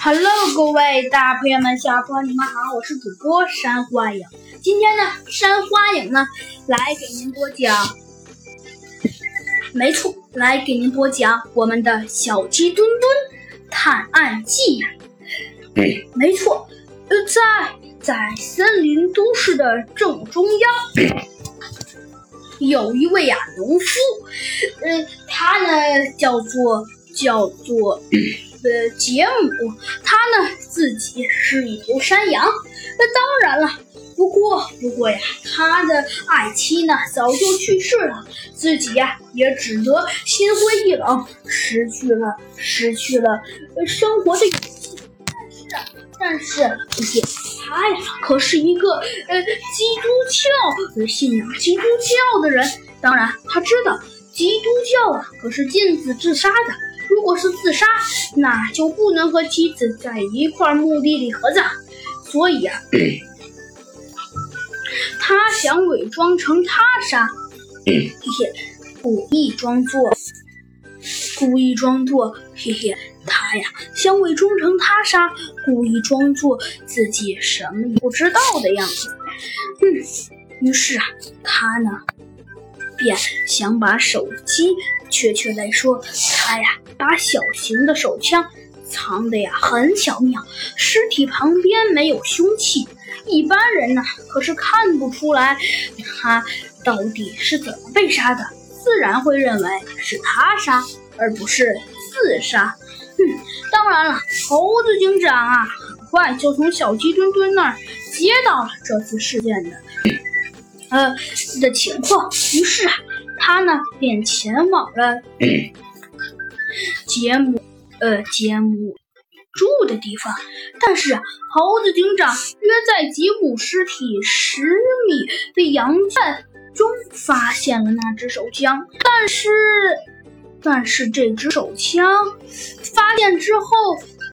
Hello，各位大朋友们、小朋友们，你们好，我是主播山花影。今天呢，山花影呢来给您播讲，没错，来给您播讲我们的小鸡墩墩探案记。没错，呃，在在森林都市的正中央，有一位啊农夫，呃，他呢叫做叫做。的杰姆，他呢自己是一头山羊。那当然了，不过不过呀，他的爱妻呢早就去世了，自己呀也只得心灰意冷，失去了失去了生活的勇气。但是，但是，他呀可是一个呃基督教信仰基督教的人，当然他知道基督教啊可是禁止自杀的。如果是自杀，那就不能和妻子在一块墓地里合葬。所以啊，他想伪装成他杀，嘿嘿，故意装作，故意装作，嘿嘿，他呀想伪装成他杀，故意装作自己什么也不知道的样子。嗯，于是啊，他呢。便想把手机，确切来说，他呀把小型的手枪藏的呀很巧妙，尸体旁边没有凶器，一般人呢可是看不出来他到底是怎么被杀的，自然会认为是他杀而不是自杀。嗯，当然了，猴子警长啊很快就从小鸡墩墩那儿接到了这次事件的。呃的情况，于是啊，他呢便前往了 杰姆呃杰姆住的地方。但是啊，猴子警长约在吉姆尸体十米的羊圈中发现了那只手枪。但是，但是这只手枪发现之后